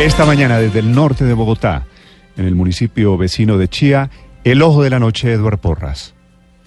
Esta mañana desde el norte de Bogotá, en el municipio vecino de Chía, el ojo de la noche, Eduard Porras.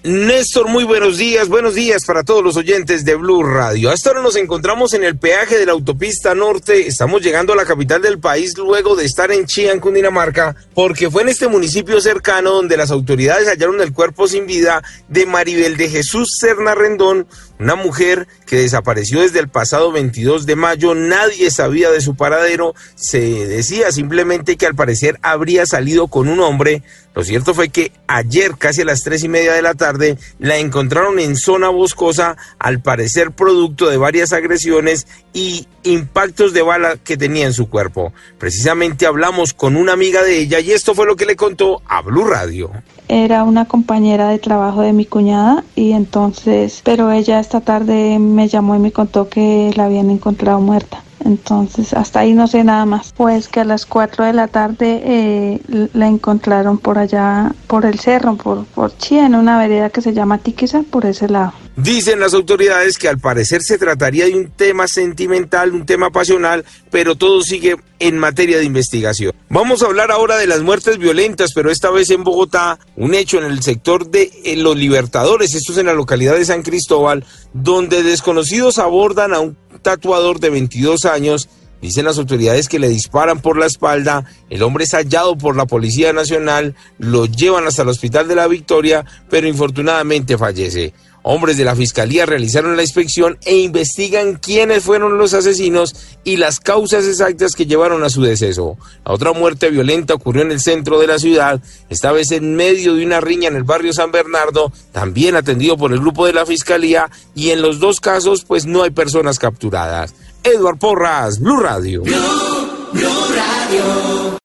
Néstor, muy buenos días, buenos días para todos los oyentes de Blue Radio. Hasta ahora nos encontramos en el peaje de la autopista norte, estamos llegando a la capital del país luego de estar en Chía, en Cundinamarca, porque fue en este municipio cercano donde las autoridades hallaron el cuerpo sin vida de Maribel de Jesús Serna Rendón, una mujer que desapareció desde el pasado 22 de mayo, nadie sabía de su paradero, se decía simplemente que al parecer habría salido con un hombre. Lo cierto fue que ayer, casi a las tres y media de la tarde, la encontraron en zona boscosa, al parecer producto de varias agresiones y impactos de bala que tenía en su cuerpo. Precisamente hablamos con una amiga de ella y esto fue lo que le contó a Blue Radio era una compañera de trabajo de mi cuñada y entonces, pero ella esta tarde me llamó y me contó que la habían encontrado muerta. Entonces, hasta ahí no sé nada más. Pues que a las 4 de la tarde eh, la encontraron por allá, por el cerro, por, por Chía, en una vereda que se llama Tiquiza, por ese lado. Dicen las autoridades que al parecer se trataría de un tema sentimental, un tema pasional, pero todo sigue en materia de investigación. Vamos a hablar ahora de las muertes violentas, pero esta vez en Bogotá, un hecho en el sector de eh, Los Libertadores, esto es en la localidad de San Cristóbal, donde desconocidos abordan a un tatuador de 22 años. Dicen las autoridades que le disparan por la espalda, el hombre es hallado por la Policía Nacional, lo llevan hasta el Hospital de la Victoria, pero infortunadamente fallece. Hombres de la Fiscalía realizaron la inspección e investigan quiénes fueron los asesinos y las causas exactas que llevaron a su deceso. La otra muerte violenta ocurrió en el centro de la ciudad, esta vez en medio de una riña en el barrio San Bernardo, también atendido por el grupo de la Fiscalía y en los dos casos pues no hay personas capturadas. Edward Porras, Blue Radio.